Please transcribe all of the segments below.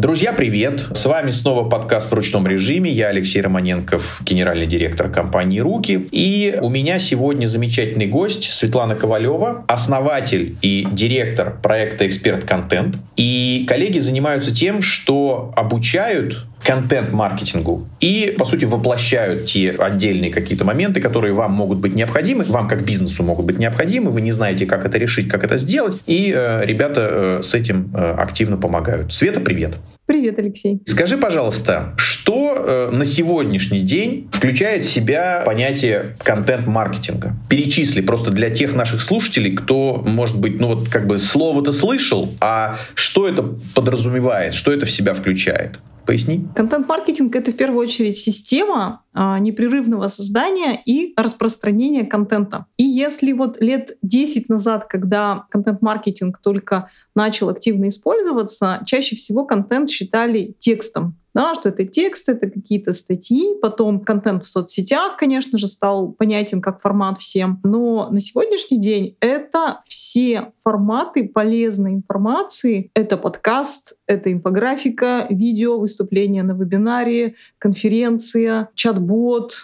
Друзья, привет! С вами снова подкаст в ручном режиме. Я Алексей Романенков, генеральный директор компании «Руки». И у меня сегодня замечательный гость Светлана Ковалева, основатель и директор проекта «Эксперт Контент». И коллеги занимаются тем, что обучают контент-маркетингу и, по сути, воплощают те отдельные какие-то моменты, которые вам могут быть необходимы, вам как бизнесу могут быть необходимы, вы не знаете, как это решить, как это сделать, и э, ребята э, с этим э, активно помогают. Света, привет! Привет, Алексей. Скажи, пожалуйста, что э, на сегодняшний день включает в себя понятие контент-маркетинга? Перечисли просто для тех наших слушателей, кто, может быть, ну вот как бы слово-то слышал, а что это подразумевает, что это в себя включает? Поясни. Контент-маркетинг — это в первую очередь система непрерывного создания и распространения контента. И если вот лет 10 назад, когда контент-маркетинг только начал активно использоваться, чаще всего контент считали текстом да, что это текст, это какие-то статьи, потом контент в соцсетях, конечно же, стал понятен как формат всем. Но на сегодняшний день это все форматы полезной информации. Это подкаст, это инфографика, видео, выступление на вебинаре, конференция, чат-бот,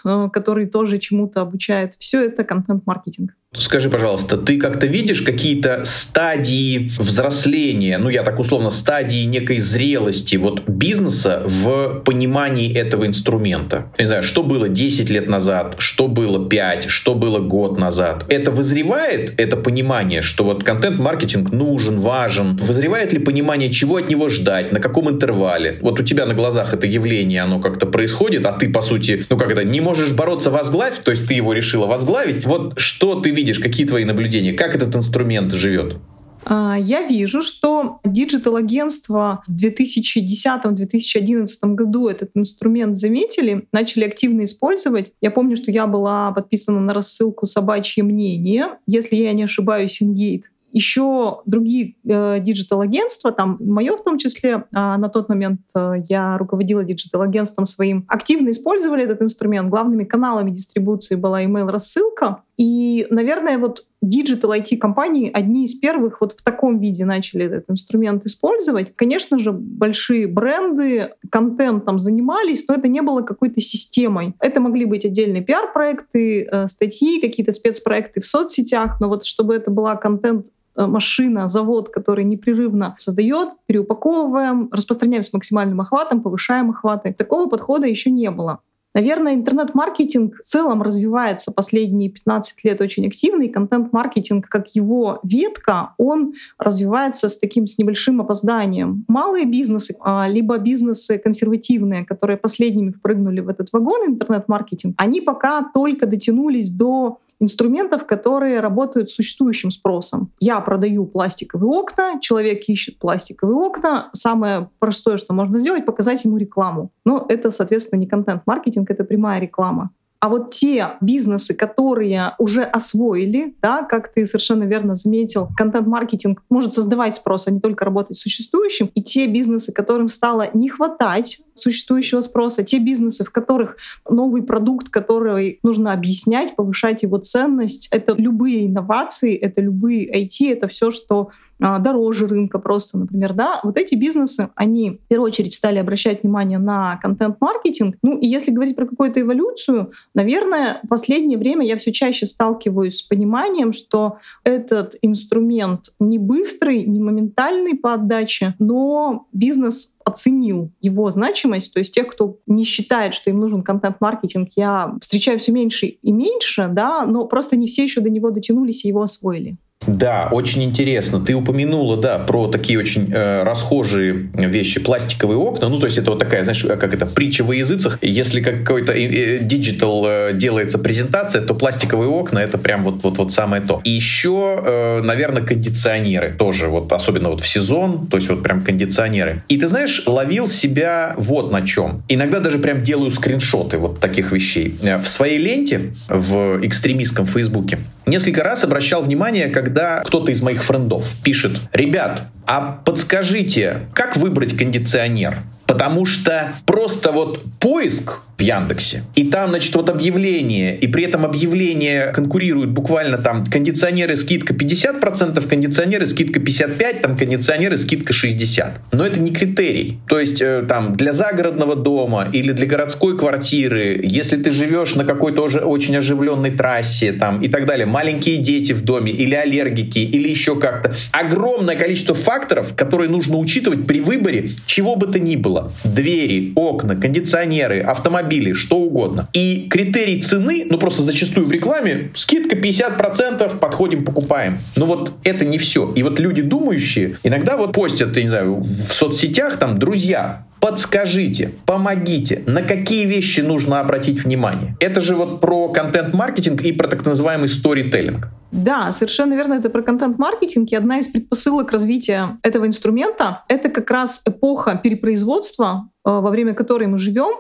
э, который тоже чему-то обучает. Все это контент-маркетинг. Скажи, пожалуйста, ты как-то видишь какие-то стадии взросления, ну я так условно, стадии некой зрелости вот бизнеса в понимании этого инструмента? Не знаю, что было 10 лет назад, что было 5, что было год назад. Это вызревает, это понимание, что вот контент-маркетинг нужен, важен? Вызревает ли понимание, чего от него ждать, на каком интервале? Вот у тебя на глазах это явление, оно как-то происходит, а ты, по сути, ну как-то не можешь бороться возглавить, то есть ты его решила возглавить. Вот что ты видишь видишь, какие твои наблюдения, как этот инструмент живет? А, я вижу, что digital-агентства в 2010-2011 году этот инструмент заметили, начали активно использовать. Я помню, что я была подписана на рассылку «Собачье мнение», если я не ошибаюсь, Ingate еще другие э, digital-агентства, там мое в том числе, э, на тот момент э, я руководила digital-агентством своим, активно использовали этот инструмент. Главными каналами дистрибуции была email-рассылка. И, наверное, вот digital IT-компании одни из первых вот в таком виде начали этот инструмент использовать. Конечно же, большие бренды контентом занимались, но это не было какой-то системой. Это могли быть отдельные пиар-проекты, э, статьи, какие-то спецпроекты в соцсетях, но вот чтобы это была контент Э, машина, завод, который непрерывно создает, переупаковываем, распространяем с максимальным охватом, повышаем охваты. Такого подхода еще не было. Наверное, интернет-маркетинг в целом развивается последние 15 лет очень активно, и контент-маркетинг, как его ветка, он развивается с таким с небольшим опозданием. Малые бизнесы, а, либо бизнесы консервативные, которые последними впрыгнули в этот вагон интернет-маркетинг, они пока только дотянулись до инструментов, которые работают с существующим спросом. Я продаю пластиковые окна, человек ищет пластиковые окна. Самое простое, что можно сделать, показать ему рекламу. Но это, соответственно, не контент-маркетинг, это прямая реклама. А вот те бизнесы, которые уже освоили, да, как ты совершенно верно заметил, контент-маркетинг может создавать спрос, а не только работать с существующим, и те бизнесы, которым стало не хватать существующего спроса, те бизнесы, в которых новый продукт, который нужно объяснять, повышать его ценность, это любые инновации, это любые IT, это все, что дороже рынка просто, например, да, вот эти бизнесы, они в первую очередь стали обращать внимание на контент-маркетинг. Ну и если говорить про какую-то эволюцию, наверное, в последнее время я все чаще сталкиваюсь с пониманием, что этот инструмент не быстрый, не моментальный по отдаче, но бизнес оценил его значимость, то есть тех, кто не считает, что им нужен контент-маркетинг, я встречаю все меньше и меньше, да, но просто не все еще до него дотянулись и его освоили. Да, очень интересно. Ты упомянула, да, про такие очень э, расхожие вещи, пластиковые окна. Ну, то есть это вот такая, знаешь, как это, притча во языцах. Если какой-то э, digital э, делается презентация, то пластиковые окна это прям вот, вот, вот самое то. И еще, э, наверное, кондиционеры тоже, вот особенно вот в сезон, то есть вот прям кондиционеры. И ты знаешь, ловил себя вот на чем. Иногда даже прям делаю скриншоты вот таких вещей. Э, в своей ленте в экстремистском фейсбуке несколько раз обращал внимание, когда кто-то из моих френдов пишет, ребят, а подскажите, как выбрать кондиционер? Потому что просто вот поиск в Яндексе. И там, значит, вот объявление, и при этом объявление конкурируют буквально там кондиционеры скидка 50%, кондиционеры скидка 55%, там кондиционеры скидка 60%. Но это не критерий. То есть э, там для загородного дома или для городской квартиры, если ты живешь на какой-то уже очень оживленной трассе там и так далее, маленькие дети в доме или аллергики или еще как-то, огромное количество факторов, которые нужно учитывать при выборе чего бы то ни было. Двери, окна, кондиционеры, автомобили, что угодно. И критерий цены, ну просто зачастую в рекламе, скидка 50%, подходим, покупаем. Но вот это не все. И вот люди думающие иногда вот постят, я не знаю, в соцсетях там, друзья, подскажите, помогите, на какие вещи нужно обратить внимание. Это же вот про контент-маркетинг и про так называемый сторителлинг. Да, совершенно верно, это про контент-маркетинг. И одна из предпосылок развития этого инструмента — это как раз эпоха перепроизводства, э, во время которой мы живем.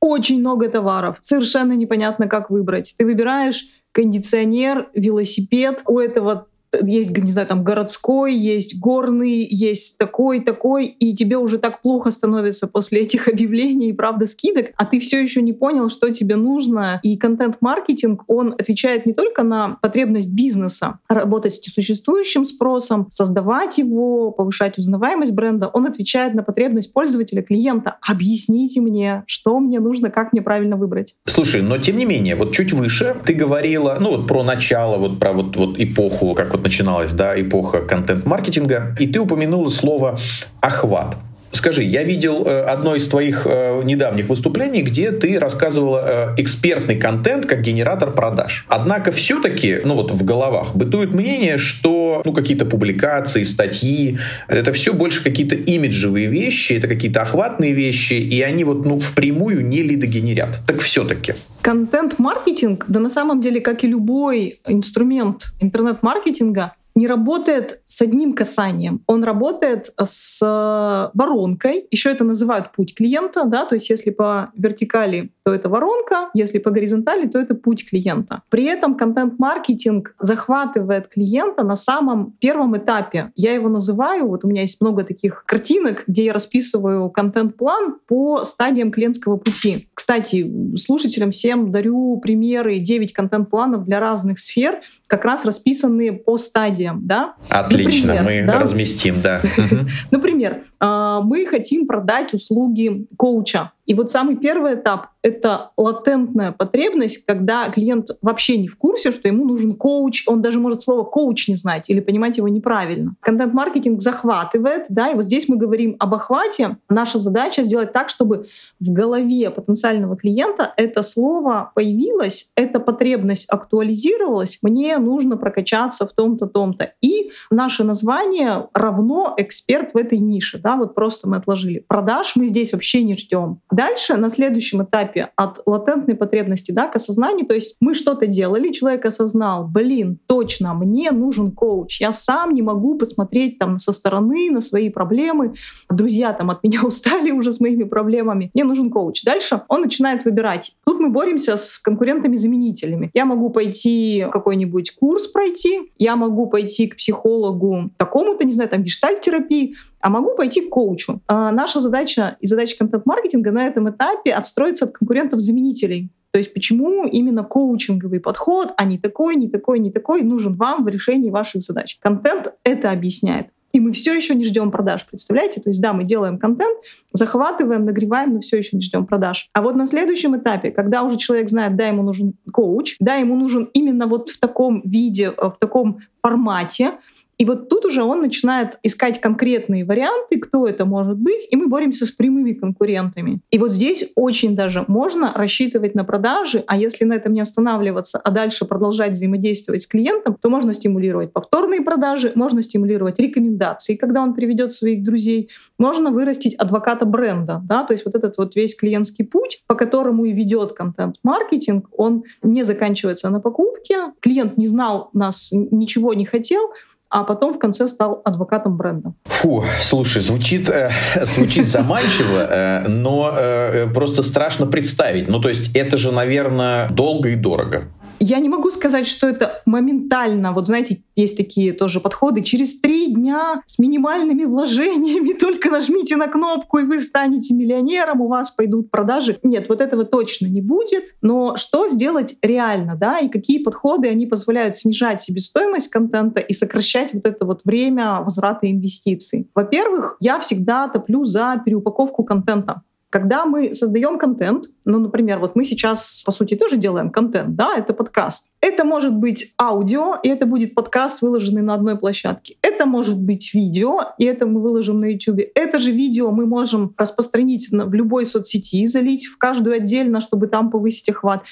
Очень много товаров, совершенно непонятно, как выбрать. Ты выбираешь кондиционер, велосипед, у этого есть, не знаю, там городской, есть горный, есть такой, такой, и тебе уже так плохо становится после этих объявлений правда скидок, а ты все еще не понял, что тебе нужно. И контент-маркетинг, он отвечает не только на потребность бизнеса работать с существующим спросом, создавать его, повышать узнаваемость бренда, он отвечает на потребность пользователя, клиента. Объясните мне, что мне нужно, как мне правильно выбрать. Слушай, но тем не менее, вот чуть выше ты говорила, ну вот про начало, вот про вот, вот эпоху, как вот начиналась, да, эпоха контент-маркетинга, и ты упомянула слово «охват». Скажи, я видел э, одно из твоих э, недавних выступлений, где ты рассказывала э, экспертный контент как генератор продаж. Однако все-таки, ну вот в головах бытует мнение, что ну какие-то публикации, статьи, это все больше какие-то имиджевые вещи, это какие-то охватные вещи, и они вот ну впрямую не лидогенерят. Так все-таки. Контент-маркетинг, да на самом деле, как и любой инструмент интернет-маркетинга, не работает с одним касанием, он работает с воронкой. Еще это называют путь клиента, да, то есть если по вертикали, то это воронка, если по горизонтали, то это путь клиента. При этом контент-маркетинг захватывает клиента на самом первом этапе. Я его называю, вот у меня есть много таких картинок, где я расписываю контент-план по стадиям клиентского пути. Кстати, слушателям всем дарю примеры 9 контент-планов для разных сфер, как раз расписанные по стадиям. Да? Отлично, Например, мы да? разместим, да. Например, а, мы хотим продать услуги коуча. И вот самый первый этап — это латентная потребность, когда клиент вообще не в курсе, что ему нужен коуч, он даже может слово коуч не знать или понимать его неправильно. Контент-маркетинг захватывает, да, и вот здесь мы говорим об охвате. Наша задача сделать так, чтобы в голове потенциального клиента это слово появилось, эта потребность актуализировалась, мне нужно прокачаться в том-то, том-то. И наше название равно эксперт в этой нише, да, вот просто мы отложили. Продаж мы здесь вообще не ждем Дальше, на следующем этапе от латентной потребности да, к осознанию, то есть мы что-то делали, человек осознал, блин, точно, мне нужен коуч, я сам не могу посмотреть там со стороны на свои проблемы, друзья там от меня устали уже с моими проблемами, мне нужен коуч. Дальше он начинает выбирать. Тут мы боремся с конкурентами-заменителями. Я могу пойти какой-нибудь курс пройти, я могу пойти к психологу такому-то, не знаю, там, гештальт-терапии, а могу пойти к коучу. А наша задача и задача контент-маркетинга на этом этапе отстроиться от конкурентов-заменителей. То есть почему именно коучинговый подход, а не такой, не такой, не такой, нужен вам в решении ваших задач. Контент это объясняет. И мы все еще не ждем продаж, представляете? То есть да, мы делаем контент, захватываем, нагреваем, но все еще не ждем продаж. А вот на следующем этапе, когда уже человек знает, да, ему нужен коуч, да, ему нужен именно вот в таком виде, в таком формате, и вот тут уже он начинает искать конкретные варианты, кто это может быть, и мы боремся с прямыми конкурентами. И вот здесь очень даже можно рассчитывать на продажи, а если на этом не останавливаться, а дальше продолжать взаимодействовать с клиентом, то можно стимулировать повторные продажи, можно стимулировать рекомендации, когда он приведет своих друзей, можно вырастить адвоката бренда, да, то есть вот этот вот весь клиентский путь, по которому и ведет контент-маркетинг, он не заканчивается на покупке, клиент не знал нас, ничего не хотел, а потом в конце стал адвокатом бренда. Фу, слушай, звучит, э, звучит заманчиво, э, но э, просто страшно представить. Ну, то есть это же, наверное, долго и дорого. Я не могу сказать, что это моментально. Вот знаете, есть такие тоже подходы. Через три дня с минимальными вложениями только нажмите на кнопку, и вы станете миллионером, у вас пойдут продажи. Нет, вот этого точно не будет. Но что сделать реально, да, и какие подходы, они позволяют снижать себестоимость контента и сокращать вот это вот время возврата инвестиций. Во-первых, я всегда топлю за переупаковку контента. Когда мы создаем контент, ну, например, вот мы сейчас, по сути, тоже делаем контент, да, это подкаст. Это может быть аудио, и это будет подкаст, выложенный на одной площадке. Это может быть видео, и это мы выложим на YouTube. Это же видео мы можем распространить в любой соцсети, залить в каждую отдельно, чтобы там повысить охват.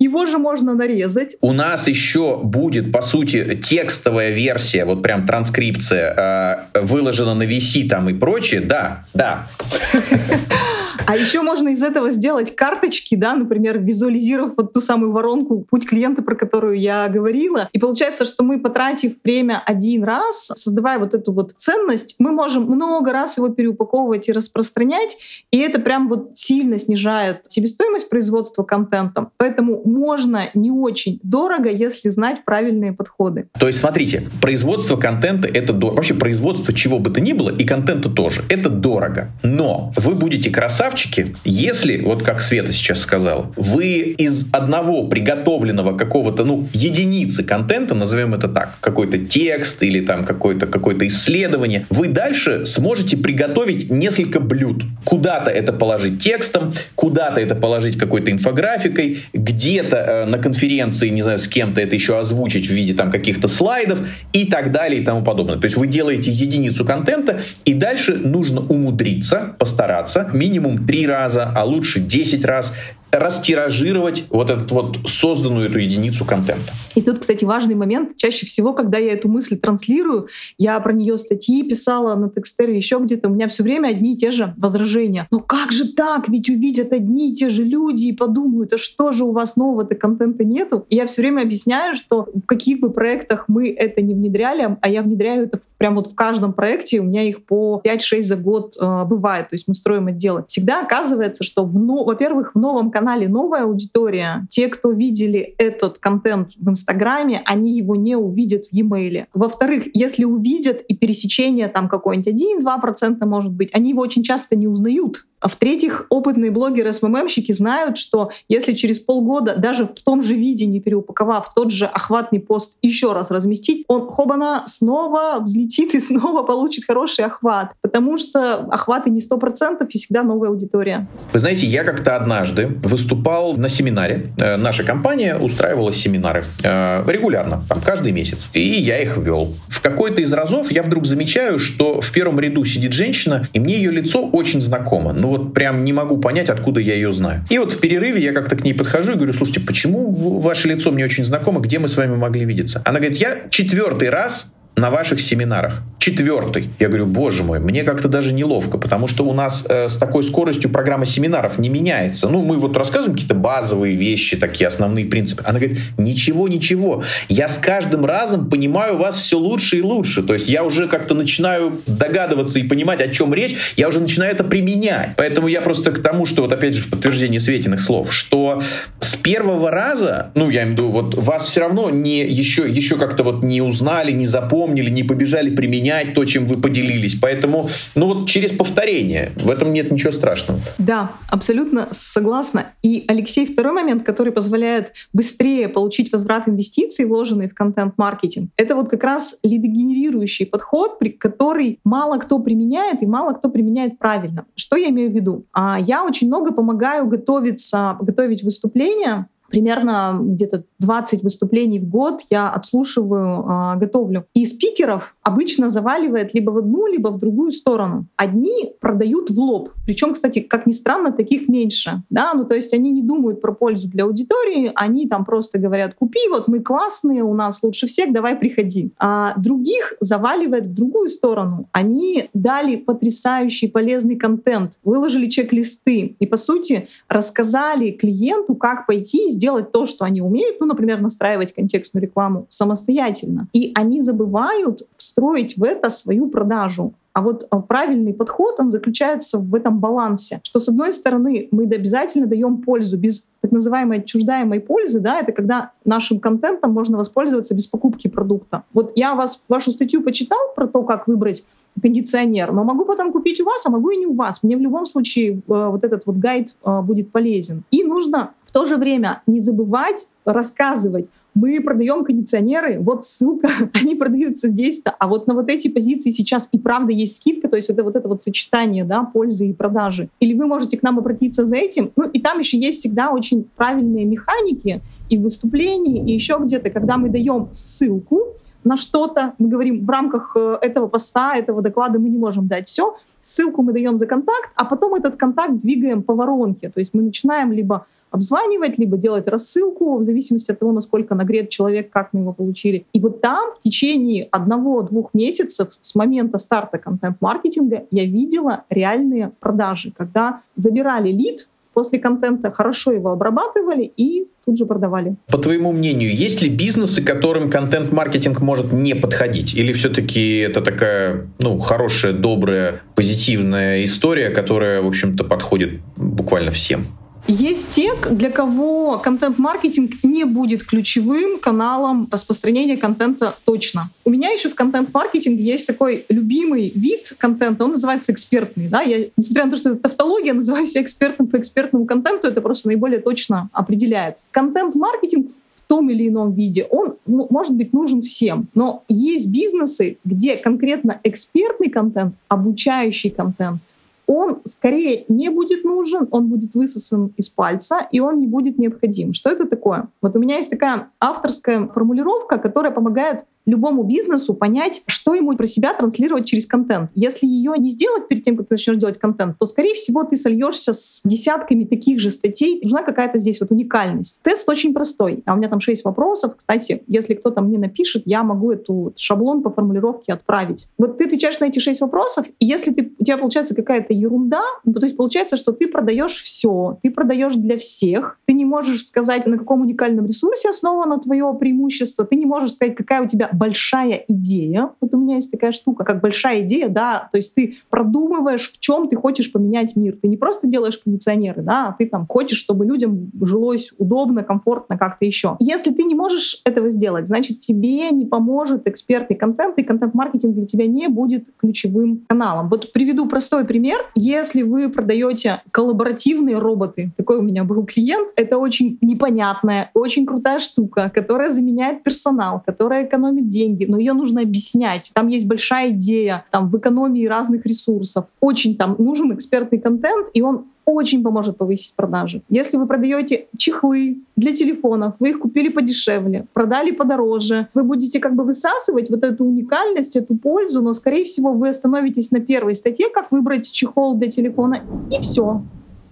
Его же можно нарезать. У нас еще будет, по сути, текстовая версия, вот прям транскрипция, э, выложена на VC там и прочее. Да, да. А еще можно из этого сделать карточки, да, например, визуализировав вот ту самую воронку «Путь клиента», про которую я говорила. И получается, что мы, потратив время один раз, создавая вот эту вот ценность, мы можем много раз его переупаковывать и распространять, и это прям вот сильно снижает себестоимость производства контента. Поэтому можно не очень дорого, если знать правильные подходы. То есть, смотрите, производство контента — это дорого. Вообще производство чего бы то ни было, и контента тоже, это дорого. Но вы будете красавчиком, красавчики, если, вот как Света сейчас сказала, вы из одного приготовленного какого-то, ну, единицы контента, назовем это так, какой-то текст или там какое-то какое исследование, вы дальше сможете приготовить несколько блюд. Куда-то это положить текстом, куда-то это положить какой-то инфографикой, где-то э, на конференции, не знаю, с кем-то это еще озвучить в виде там каких-то слайдов и так далее и тому подобное. То есть вы делаете единицу контента, и дальше нужно умудриться, постараться минимум три раза, а лучше 10 раз растиражировать вот эту вот созданную эту единицу контента. И тут, кстати, важный момент. Чаще всего, когда я эту мысль транслирую, я про нее статьи писала на Текстере, еще где-то, у меня все время одни и те же возражения. Но как же так? Ведь увидят одни и те же люди и подумают, а что же у вас нового-то контента нету? И я все время объясняю, что в каких бы проектах мы это не внедряли, а я внедряю это прям вот в каждом проекте, у меня их по 5-6 за год э, бывает, то есть мы строим отделы. Всегда оказывается, что, в, во-первых, в новом канале канале новая аудитория. Те, кто видели этот контент в Инстаграме, они его не увидят в e-mail. Во-вторых, если увидят и пересечение там какое-нибудь 1-2% может быть, они его очень часто не узнают. А в-третьих, опытные блогеры, СММщики знают, что если через полгода даже в том же виде, не переупаковав тот же охватный пост еще раз разместить, он хобана снова взлетит и снова получит хороший охват. Потому что охваты не 100% и всегда новая аудитория. Вы знаете, я как-то однажды выступал на семинаре. Э, наша компания устраивала семинары э, регулярно, там, каждый месяц. И я их вел. В какой-то из разов я вдруг замечаю, что в первом ряду сидит женщина, и мне ее лицо очень знакомо. Ну вот прям не могу понять, откуда я ее знаю. И вот в перерыве я как-то к ней подхожу и говорю, слушайте, почему ваше лицо мне очень знакомо, где мы с вами могли видеться? Она говорит, я четвертый раз на ваших семинарах. Четвертый. Я говорю, боже мой, мне как-то даже неловко, потому что у нас э, с такой скоростью программа семинаров не меняется. Ну, мы вот рассказываем какие-то базовые вещи, такие основные принципы. Она говорит, ничего, ничего. Я с каждым разом понимаю вас все лучше и лучше. То есть я уже как-то начинаю догадываться и понимать, о чем речь. Я уже начинаю это применять. Поэтому я просто к тому, что вот опять же в подтверждение Светиных слов, что с первого раза, ну, я имею в виду, вот вас все равно не еще, еще как-то вот не узнали, не запомнили, запомнили, не побежали применять то, чем вы поделились. Поэтому, ну вот через повторение, в этом нет ничего страшного. Да, абсолютно согласна. И, Алексей, второй момент, который позволяет быстрее получить возврат инвестиций, вложенные в контент-маркетинг, это вот как раз лидогенерирующий подход, при который мало кто применяет и мало кто применяет правильно. Что я имею в виду? А Я очень много помогаю готовиться, готовить выступления примерно где-то 20 выступлений в год я отслушиваю, а, готовлю. И спикеров обычно заваливает либо в одну, либо в другую сторону. Одни продают в лоб. Причем, кстати, как ни странно, таких меньше. Да? Ну, то есть они не думают про пользу для аудитории, они там просто говорят, купи, вот мы классные, у нас лучше всех, давай приходи. А других заваливает в другую сторону. Они дали потрясающий полезный контент, выложили чек-листы и, по сути, рассказали клиенту, как пойти и сделать то, что они умеют, ну, например, настраивать контекстную рекламу самостоятельно. И они забывают встроить в это свою продажу. А вот а, правильный подход, он заключается в этом балансе, что с одной стороны мы обязательно даем пользу без так называемой отчуждаемой пользы, да, это когда нашим контентом можно воспользоваться без покупки продукта. Вот я вас, вашу статью почитал про то, как выбрать кондиционер, но могу потом купить у вас, а могу и не у вас. Мне в любом случае э, вот этот вот гайд э, будет полезен. И нужно то же время не забывать рассказывать. Мы продаем кондиционеры, вот ссылка, они продаются здесь-то, а вот на вот эти позиции сейчас и правда есть скидка, то есть это вот это вот сочетание, да, пользы и продажи. Или вы можете к нам обратиться за этим, ну и там еще есть всегда очень правильные механики и выступления, и еще где-то, когда мы даем ссылку на что-то, мы говорим в рамках э, этого поста, этого доклада мы не можем дать все, ссылку мы даем за контакт, а потом этот контакт двигаем по воронке, то есть мы начинаем либо обзванивать, либо делать рассылку, в зависимости от того, насколько нагрет человек, как мы его получили. И вот там в течение одного-двух месяцев с момента старта контент-маркетинга я видела реальные продажи, когда забирали лид, после контента хорошо его обрабатывали и тут же продавали. По твоему мнению, есть ли бизнесы, которым контент-маркетинг может не подходить? Или все-таки это такая, ну, хорошая, добрая, позитивная история, которая, в общем-то, подходит буквально всем? Есть те, для кого контент-маркетинг не будет ключевым каналом распространения контента точно. У меня еще в контент-маркетинге есть такой любимый вид контента, он называется экспертный. Да? Я, несмотря на то, что это тавтология, называю себя экспертом по экспертному контенту, это просто наиболее точно определяет. Контент-маркетинг в том или ином виде, он ну, может быть нужен всем. Но есть бизнесы, где конкретно экспертный контент, обучающий контент — он скорее не будет нужен, он будет высосан из пальца, и он не будет необходим. Что это такое? Вот у меня есть такая авторская формулировка, которая помогает любому бизнесу понять, что ему про себя транслировать через контент. Если ее не сделать перед тем, как ты начнешь делать контент, то, скорее всего, ты сольешься с десятками таких же статей. Нужна какая-то здесь вот уникальность. Тест очень простой. А у меня там шесть вопросов. Кстати, если кто-то мне напишет, я могу эту шаблон по формулировке отправить. Вот ты отвечаешь на эти шесть вопросов, и если ты, у тебя получается какая-то ерунда, ну, то есть получается, что ты продаешь все, ты продаешь для всех, ты не можешь сказать, на каком уникальном ресурсе основано твое преимущество, ты не можешь сказать, какая у тебя большая идея. Вот у меня есть такая штука, как большая идея, да, то есть ты продумываешь, в чем ты хочешь поменять мир. Ты не просто делаешь кондиционеры, да, а ты там хочешь, чтобы людям жилось удобно, комфортно, как-то еще. Если ты не можешь этого сделать, значит, тебе не поможет экспертный контент, и контент-маркетинг для тебя не будет ключевым каналом. Вот приведу простой пример. Если вы продаете коллаборативные роботы, такой у меня был клиент, это очень непонятная, очень крутая штука, которая заменяет персонал, которая экономит деньги, но ее нужно объяснять. Там есть большая идея там, в экономии разных ресурсов. Очень там нужен экспертный контент, и он очень поможет повысить продажи. Если вы продаете чехлы для телефонов, вы их купили подешевле, продали подороже, вы будете как бы высасывать вот эту уникальность, эту пользу, но, скорее всего, вы остановитесь на первой статье, как выбрать чехол для телефона, и все.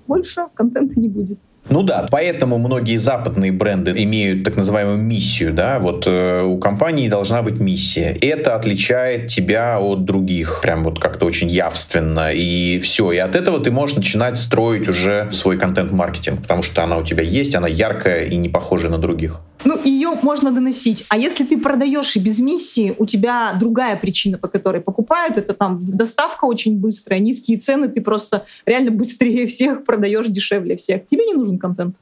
Больше контента не будет. Ну да, поэтому многие западные бренды имеют так называемую миссию, да, вот э, у компании должна быть миссия. Это отличает тебя от других, прям вот как-то очень явственно, и все. И от этого ты можешь начинать строить уже свой контент-маркетинг, потому что она у тебя есть, она яркая и не похожа на других. Ну, ее можно доносить. А если ты продаешь и без миссии, у тебя другая причина, по которой покупают, это там доставка очень быстрая, низкие цены, ты просто реально быстрее всех продаешь дешевле всех. Тебе не som content.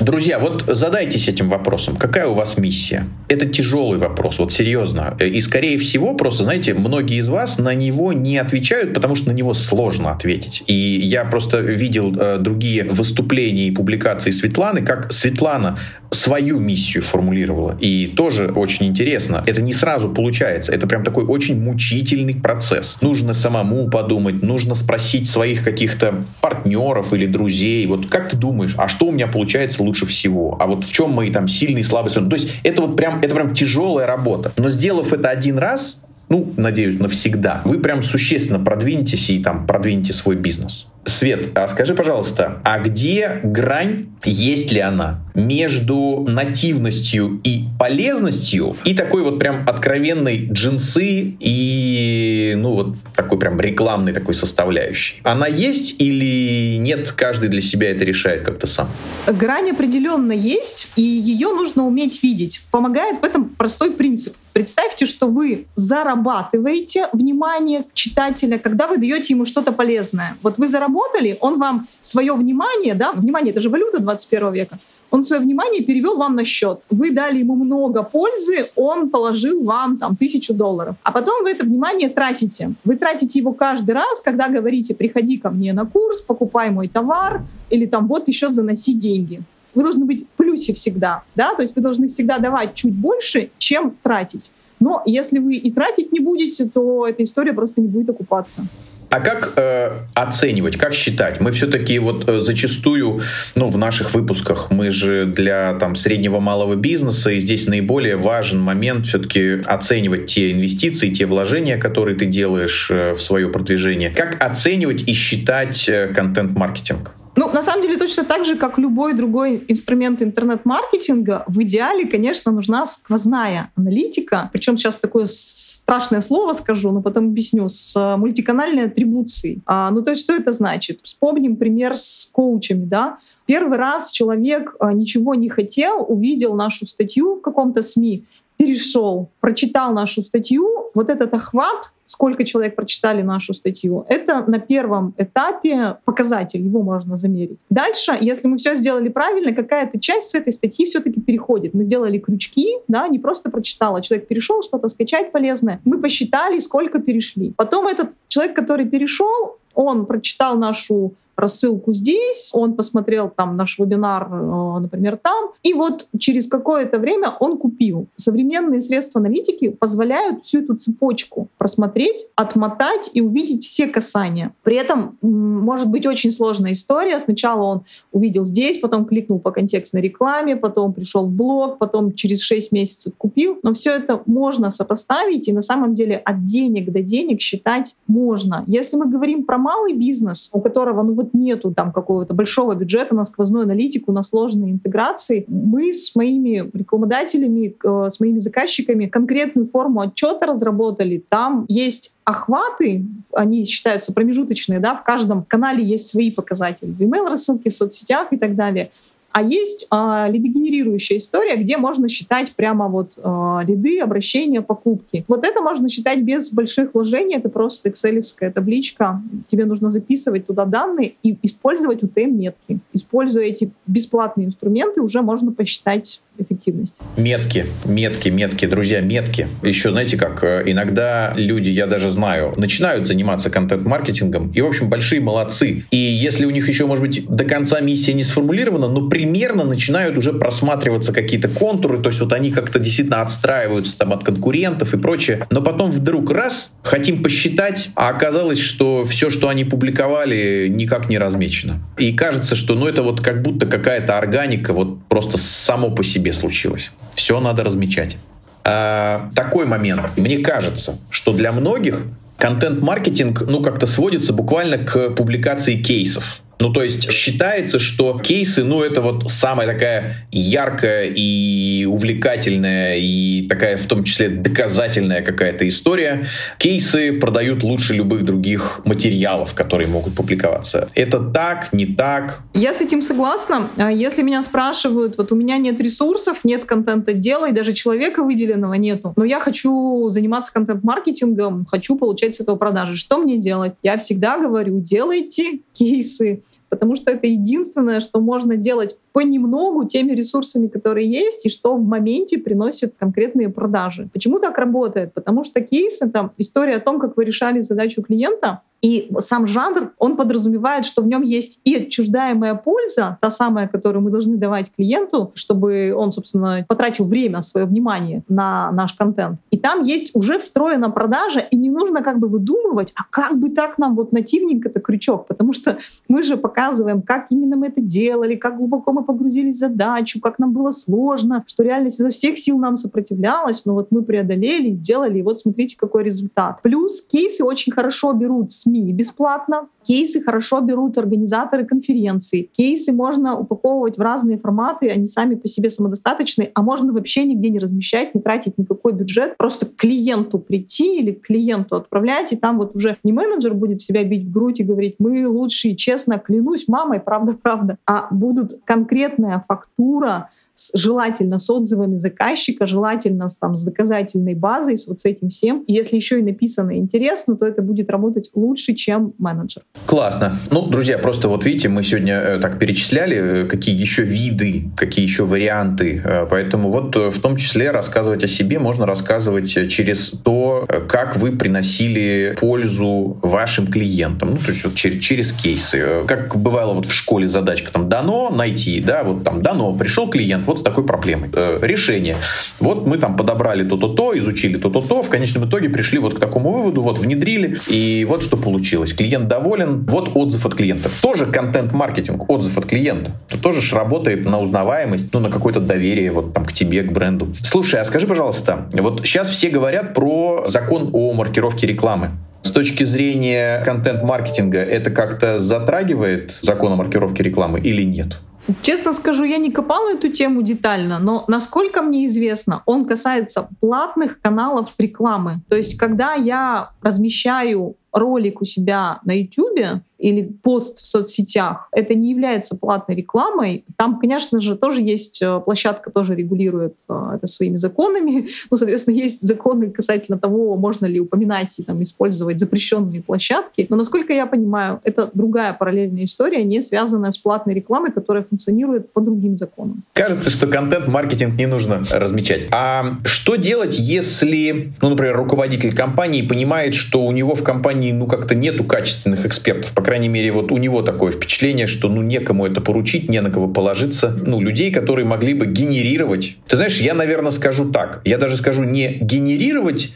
Друзья, вот задайтесь этим вопросом. Какая у вас миссия? Это тяжелый вопрос, вот серьезно. И, скорее всего, просто, знаете, многие из вас на него не отвечают, потому что на него сложно ответить. И я просто видел э, другие выступления и публикации Светланы, как Светлана свою миссию формулировала. И тоже очень интересно. Это не сразу получается. Это прям такой очень мучительный процесс. Нужно самому подумать, нужно спросить своих каких-то партнеров или друзей. Вот как ты думаешь, а что у меня получается лучше всего? А вот в чем мои там сильные и слабые стороны? То есть это вот прям, это прям тяжелая работа. Но сделав это один раз, ну, надеюсь, навсегда, вы прям существенно продвинетесь и там продвинете свой бизнес. Свет, а скажи, пожалуйста, а где грань, есть ли она, между нативностью и полезностью и такой вот прям откровенной джинсы и ну, вот такой прям рекламной такой составляющей? Она есть или нет, каждый для себя это решает как-то сам? Грань определенно есть, и ее нужно уметь видеть. Помогает в этом простой принцип. Представьте, что вы зарабатываете внимание читателя, когда вы даете ему что-то полезное. Вот вы заработали, он вам свое внимание, да, внимание, это же валюта 21 века, он свое внимание перевел вам на счет. Вы дали ему много пользы, он положил вам там тысячу долларов. А потом вы это внимание тратите. Вы тратите его каждый раз, когда говорите, приходи ко мне на курс, покупай мой товар, или там вот еще заноси деньги. Вы должны быть в плюсе всегда, да, то есть вы должны всегда давать чуть больше, чем тратить. Но если вы и тратить не будете, то эта история просто не будет окупаться. А как э, оценивать, как считать? Мы все-таки вот э, зачастую, ну, в наших выпусках мы же для там среднего малого бизнеса, и здесь наиболее важен момент все-таки оценивать те инвестиции, те вложения, которые ты делаешь э, в свое продвижение. Как оценивать и считать э, контент-маркетинг? Ну, на самом деле, точно так же, как любой другой инструмент интернет-маркетинга, в идеале, конечно, нужна сквозная аналитика. Причем сейчас такое страшное слово скажу, но потом объясню, с э, мультиканальной атрибуцией. А, ну, то есть что это значит? Вспомним пример с коучами, да. Первый раз человек а, ничего не хотел, увидел нашу статью в каком-то СМИ, перешел, прочитал нашу статью, вот этот охват, сколько человек прочитали нашу статью, это на первом этапе показатель, его можно замерить. Дальше, если мы все сделали правильно, какая-то часть с этой статьи все-таки переходит. Мы сделали крючки, да, не просто прочитала, человек перешел что-то скачать полезное, мы посчитали, сколько перешли. Потом этот человек, который перешел, он прочитал нашу рассылку здесь, он посмотрел там наш вебинар, э, например, там, и вот через какое-то время он купил. Современные средства аналитики позволяют всю эту цепочку просмотреть, отмотать и увидеть все касания. При этом может быть очень сложная история. Сначала он увидел здесь, потом кликнул по контекстной рекламе, потом пришел в блог, потом через 6 месяцев купил. Но все это можно сопоставить, и на самом деле от денег до денег считать можно. Если мы говорим про малый бизнес, у которого ну вот нету там какого-то большого бюджета на сквозную аналитику, на сложные интеграции. Мы с моими рекламодателями, э, с моими заказчиками конкретную форму отчета разработали. Там есть охваты, они считаются промежуточные, да, в каждом канале есть свои показатели, в email рассылке, в соцсетях и так далее. А есть э, лидогенерирующая история, где можно считать прямо вот э, лиды, обращения, покупки. Вот это можно считать без больших вложений. Это просто экселевская табличка. Тебе нужно записывать туда данные и использовать UTM-метки. Используя эти бесплатные инструменты, уже можно посчитать эффективность. Метки, метки, метки, друзья, метки. Еще, знаете как, э, иногда люди, я даже знаю, начинают заниматься контент-маркетингом, и, в общем, большие молодцы. И если у них еще, может быть, до конца миссия не сформулирована, но примерно начинают уже просматриваться какие-то контуры, то есть вот они как-то действительно отстраиваются там от конкурентов и прочее. Но потом вдруг раз, хотим посчитать, а оказалось, что все, что они публиковали, никак не размечено. И кажется, что ну это вот как будто какая-то органика, вот просто само по себе случилось. Все надо размечать. А, такой момент. Мне кажется, что для многих контент-маркетинг ну как-то сводится буквально к публикации кейсов. Ну, то есть считается, что кейсы, ну, это вот самая такая яркая и увлекательная, и такая в том числе доказательная какая-то история. Кейсы продают лучше любых других материалов, которые могут публиковаться. Это так, не так? Я с этим согласна. А если меня спрашивают, вот у меня нет ресурсов, нет контента дела, и даже человека выделенного нету, но я хочу заниматься контент-маркетингом, хочу получать с этого продажи. Что мне делать? Я всегда говорю, делайте кейсы, потому что это единственное, что можно делать понемногу теми ресурсами, которые есть, и что в моменте приносит конкретные продажи. Почему так работает? Потому что кейсы, там, история о том, как вы решали задачу клиента, и сам жанр, он подразумевает, что в нем есть и отчуждаемая польза, та самая, которую мы должны давать клиенту, чтобы он, собственно, потратил время, свое внимание на наш контент. И там есть уже встроена продажа, и не нужно как бы выдумывать, а как бы так нам вот нативненько это крючок, потому что мы же показываем, как именно мы это делали, как глубоко мы погрузились в задачу, как нам было сложно, что реальность изо всех сил нам сопротивлялась, но вот мы преодолели, сделали, и вот смотрите, какой результат. Плюс кейсы очень хорошо берут с СМИ бесплатно. Кейсы хорошо берут организаторы конференций. Кейсы можно упаковывать в разные форматы, они сами по себе самодостаточны, а можно вообще нигде не размещать, не тратить никакой бюджет, просто к клиенту прийти или к клиенту отправлять, и там вот уже не менеджер будет себя бить в грудь и говорить, мы лучшие, честно, клянусь мамой, правда-правда, а будут конкретная фактура, желательно с отзывами заказчика, желательно с, там, с доказательной базой, с вот с этим всем. И если еще и написано интересно, то это будет работать лучше, чем менеджер. Классно. Ну, друзья, просто вот видите, мы сегодня э, так перечисляли, э, какие еще виды, какие еще варианты. Э, поэтому вот в том числе рассказывать о себе можно рассказывать через то, как вы приносили пользу вашим клиентам. Ну, то есть вот через, через кейсы. Как бывало вот в школе задачка там дано найти, да, вот там дано, пришел клиент, вот с такой проблемой. Э, решение. Вот мы там подобрали то-то-то, изучили то-то-то, в конечном итоге пришли вот к такому выводу, вот внедрили, и вот что получилось. Клиент доволен, вот отзыв от клиента. Тоже контент-маркетинг, отзыв от клиента. Это тоже ж работает на узнаваемость, ну, на какое-то доверие вот там к тебе, к бренду. Слушай, а скажи, пожалуйста, вот сейчас все говорят про закон о маркировке рекламы. С точки зрения контент-маркетинга это как-то затрагивает закон о маркировке рекламы или нет? Честно скажу, я не копала эту тему детально, но насколько мне известно, он касается платных каналов рекламы. То есть, когда я размещаю ролик у себя на YouTube, или пост в соцсетях, это не является платной рекламой. Там, конечно же, тоже есть э, площадка, тоже регулирует э, это своими законами. Ну, соответственно, есть законы касательно того, можно ли упоминать и там, использовать запрещенные площадки. Но, насколько я понимаю, это другая параллельная история, не связанная с платной рекламой, которая функционирует по другим законам. Кажется, что контент-маркетинг не нужно размечать. А что делать, если, ну, например, руководитель компании понимает, что у него в компании ну как-то нету качественных экспертов, по крайней мере, вот у него такое впечатление, что ну некому это поручить, не на кого положиться. Ну, людей, которые могли бы генерировать. Ты знаешь, я, наверное, скажу так. Я даже скажу не генерировать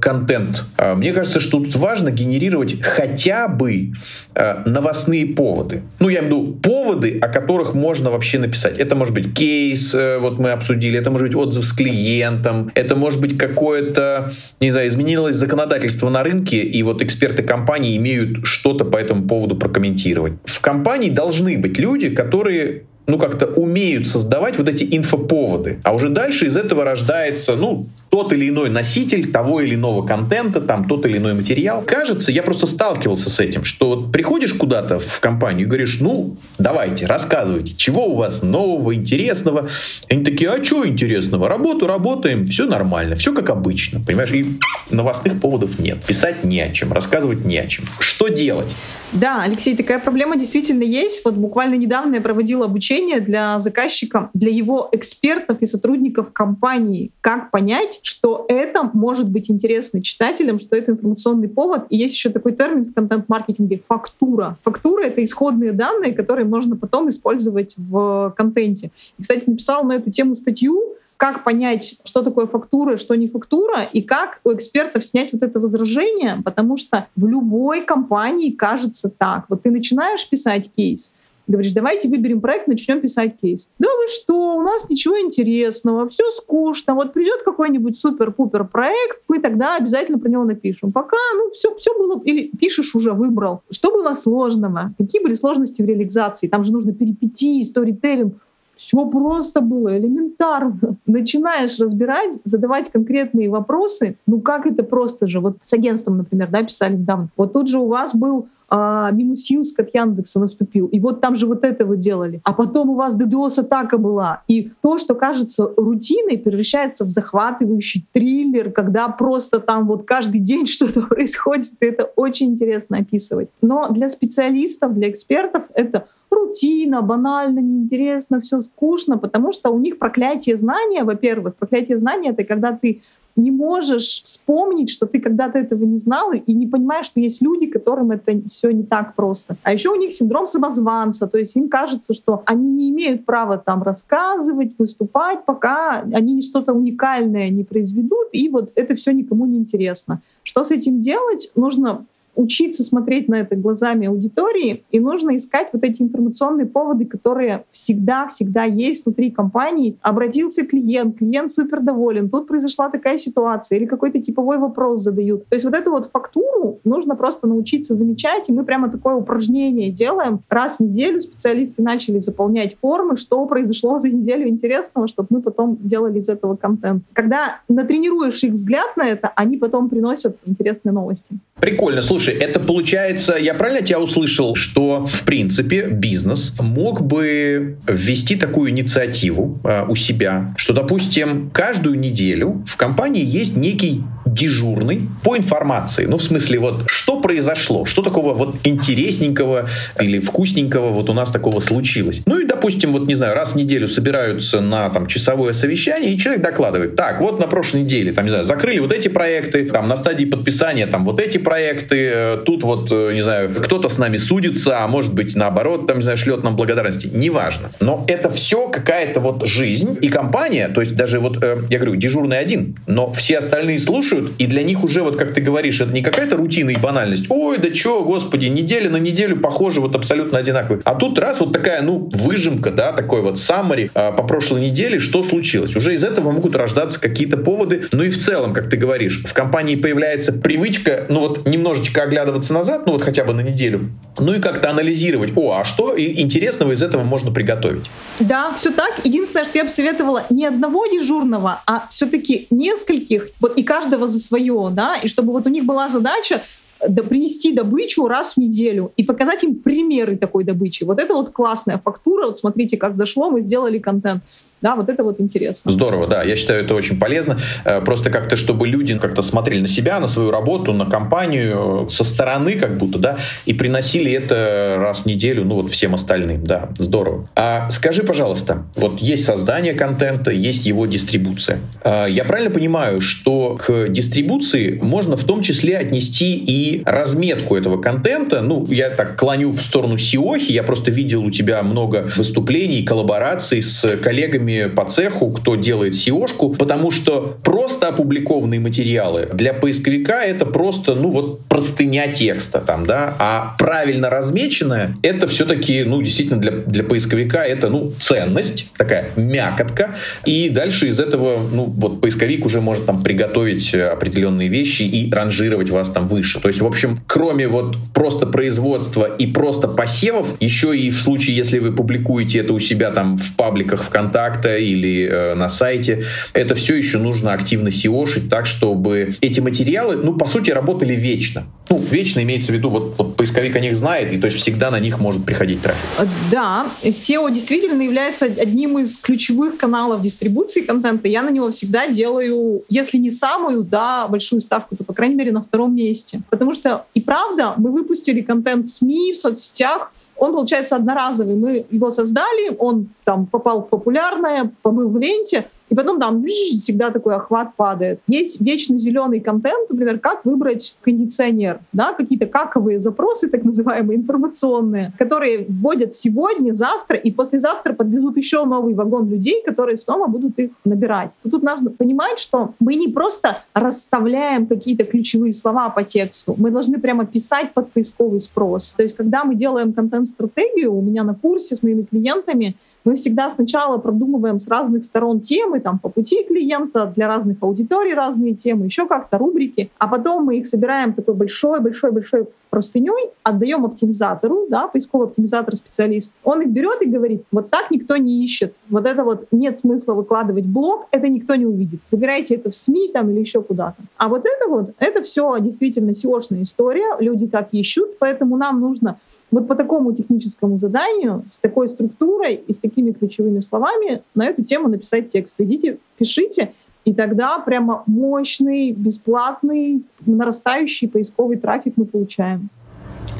контент. А, мне кажется, что тут важно генерировать хотя бы э, новостные поводы. Ну, я имею в виду поводы, о которых можно вообще написать. Это может быть кейс, э, вот мы обсудили, это может быть отзыв с клиентом, это может быть какое-то, не знаю, изменилось законодательство на рынке, и вот эксперты компании имеют что-то по этому поводу прокомментировать. В компании должны быть люди, которые ну, как-то умеют создавать вот эти инфоповоды. А уже дальше из этого рождается, ну, тот или иной носитель того или иного контента, там тот или иной материал. Кажется, я просто сталкивался с этим, что вот приходишь куда-то в компанию и говоришь, ну, давайте, рассказывайте, чего у вас нового, интересного. Они такие, а что интересного? Работу работаем, все нормально, все как обычно, понимаешь? И новостных поводов нет. Писать не о чем, рассказывать не о чем. Что делать? Да, Алексей, такая проблема действительно есть. Вот буквально недавно я проводила обучение для заказчика, для его экспертов и сотрудников компании. Как понять, что это может быть интересно читателям, что это информационный повод. И есть еще такой термин в контент-маркетинге — фактура. Фактура — это исходные данные, которые можно потом использовать в контенте. И, кстати, написала на эту тему статью, как понять, что такое фактура, что не фактура, и как у экспертов снять вот это возражение, потому что в любой компании кажется так. Вот ты начинаешь писать кейс, Говоришь, давайте выберем проект, начнем писать кейс. Да вы что, у нас ничего интересного, все скучно. Вот придет какой-нибудь супер-пупер проект, мы тогда обязательно про него напишем. Пока, ну, все, все было, или пишешь уже, выбрал. Что было сложного? Какие были сложности в реализации? Там же нужно перипетии, сторителлинг. Все просто было, элементарно. Начинаешь разбирать, задавать конкретные вопросы. Ну как это просто же? Вот с агентством, например, да, писали недавно. Вот тут же у вас был а, минусинск от Яндекса наступил. И вот там же вот это вы делали. А потом у вас DDoS-атака была. И то, что кажется рутиной, превращается в захватывающий триллер, когда просто там вот каждый день что-то происходит. И это очень интересно описывать. Но для специалистов, для экспертов это рутина, банально, неинтересно, все скучно, потому что у них проклятие знания, во-первых, проклятие знания — это когда ты не можешь вспомнить, что ты когда-то этого не знал, и не понимаешь, что есть люди, которым это все не так просто. А еще у них синдром самозванца, то есть им кажется, что они не имеют права там рассказывать, выступать, пока они что-то уникальное не произведут, и вот это все никому не интересно. Что с этим делать? Нужно учиться смотреть на это глазами аудитории, и нужно искать вот эти информационные поводы, которые всегда-всегда есть внутри компании. Обратился клиент, клиент супер доволен, тут произошла такая ситуация, или какой-то типовой вопрос задают. То есть вот эту вот фактуру нужно просто научиться замечать, и мы прямо такое упражнение делаем. Раз в неделю специалисты начали заполнять формы, что произошло за неделю интересного, чтобы мы потом делали из этого контент. Когда натренируешь их взгляд на это, они потом приносят интересные новости. Прикольно. Слушай, это получается, я правильно тебя услышал, что, в принципе, бизнес мог бы ввести такую инициативу э, у себя, что, допустим, каждую неделю в компании есть некий дежурный по информации. Ну, в смысле, вот что произошло, что такого вот интересненького или вкусненького вот у нас такого случилось. Ну и, допустим, вот, не знаю, раз в неделю собираются на там часовое совещание, и человек докладывает, так, вот на прошлой неделе, там, не знаю, закрыли вот эти проекты, там, на стадии подписания, там, вот эти проекты, э, тут вот, э, не знаю, кто-то с нами судится, а может быть, наоборот, там, не знаю, шлет нам благодарности. Неважно. Но это все какая-то вот жизнь и компания, то есть даже вот, э, я говорю, дежурный один, но все остальные слушают, и для них уже, вот как ты говоришь, это не какая-то рутина и банальность. Ой, да что, господи, неделя на неделю похожи вот абсолютно одинаковые. А тут раз вот такая, ну, выжимка, да, такой вот summary а, по прошлой неделе, что случилось. Уже из этого могут рождаться какие-то поводы. Ну и в целом, как ты говоришь, в компании появляется привычка, ну вот немножечко оглядываться назад, ну вот хотя бы на неделю, ну и как-то анализировать, о, а что интересного из этого можно приготовить? Да, все так. Единственное, что я бы советовала не одного дежурного, а все-таки нескольких, вот и каждого за свое, да, и чтобы вот у них была задача да, принести добычу раз в неделю и показать им примеры такой добычи. Вот это вот классная фактура. Вот смотрите, как зашло, мы сделали контент. Да, вот это вот интересно. Здорово, да. Я считаю, это очень полезно. Э, просто как-то, чтобы люди как-то смотрели на себя, на свою работу, на компанию со стороны как будто, да, и приносили это раз в неделю, ну вот всем остальным, да, здорово. А скажи, пожалуйста, вот есть создание контента, есть его дистрибуция. А, я правильно понимаю, что к дистрибуции можно в том числе отнести и разметку этого контента? Ну, я так клоню в сторону Сиохи, я просто видел у тебя много выступлений, коллабораций с коллегами коллегами по цеху, кто делает SEO-шку, потому что просто опубликованные материалы для поисковика это просто, ну вот, простыня текста там, да, а правильно размеченное это все-таки, ну, действительно для, для поисковика это, ну, ценность, такая мякотка, и дальше из этого, ну, вот поисковик уже может там приготовить определенные вещи и ранжировать вас там выше. То есть, в общем, кроме вот просто производства и просто посевов, еще и в случае, если вы публикуете это у себя там в пабликах ВКонтакте, контакта или э, на сайте. Это все еще нужно активно SEOшить так, чтобы эти материалы, ну, по сути, работали вечно. Ну, вечно имеется в виду, вот, вот поисковик о них знает, и то есть всегда на них может приходить трафик. Э, да, SEO действительно является одним из ключевых каналов дистрибуции контента. Я на него всегда делаю, если не самую, да, большую ставку, то, по крайней мере, на втором месте. Потому что, и правда, мы выпустили контент в СМИ, в соцсетях, он, получается, одноразовый. Мы его создали, он там попал в популярное, побыл в ленте, и потом там всегда такой охват падает. Есть вечно зеленый контент, например, как выбрать кондиционер, да, какие-то каковые запросы, так называемые, информационные, которые вводят сегодня, завтра, и послезавтра подвезут еще новый вагон людей, которые снова будут их набирать. Тут нужно понимать, что мы не просто расставляем какие-то ключевые слова по тексту, мы должны прямо писать под поисковый спрос. То есть, когда мы делаем контент-стратегию, у меня на курсе с моими клиентами мы всегда сначала продумываем с разных сторон темы, там по пути клиента, для разных аудиторий разные темы, еще как-то рубрики, а потом мы их собираем такой большой-большой-большой простыней, отдаем оптимизатору, да, поисковый оптимизатор специалист. Он их берет и говорит, вот так никто не ищет, вот это вот нет смысла выкладывать блог, это никто не увидит. Забирайте это в СМИ там или еще куда-то. А вот это вот, это все действительно SEO-шная история, люди так ищут, поэтому нам нужно вот по такому техническому заданию, с такой структурой и с такими ключевыми словами на эту тему написать текст. Идите, пишите, и тогда прямо мощный, бесплатный, нарастающий поисковый трафик мы получаем.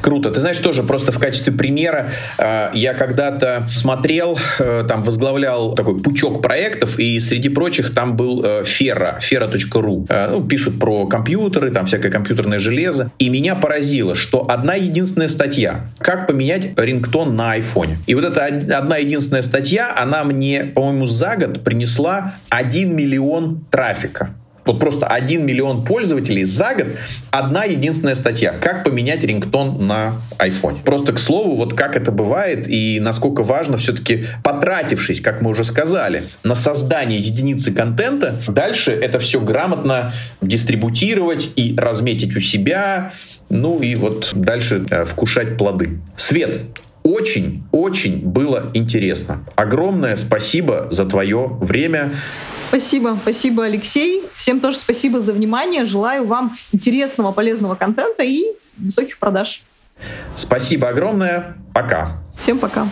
Круто. Ты знаешь, тоже просто в качестве примера э, я когда-то смотрел, э, там возглавлял такой пучок проектов, и среди прочих там был э, Fera, fera.ru. Э, ну, пишут про компьютеры, там всякое компьютерное железо. И меня поразило, что одна единственная статья, как поменять рингтон на айфоне. И вот эта одна единственная статья, она мне, по-моему, за год принесла 1 миллион трафика. Вот просто 1 миллион пользователей за год, одна единственная статья. Как поменять рингтон на iPhone. Просто к слову, вот как это бывает и насколько важно все-таки потратившись, как мы уже сказали, на создание единицы контента, дальше это все грамотно дистрибутировать и разметить у себя, ну и вот дальше э, вкушать плоды. Свет, очень-очень было интересно. Огромное спасибо за твое время. Спасибо, спасибо, Алексей. Всем тоже спасибо за внимание. Желаю вам интересного, полезного контента и высоких продаж. Спасибо огромное. Пока. Всем пока.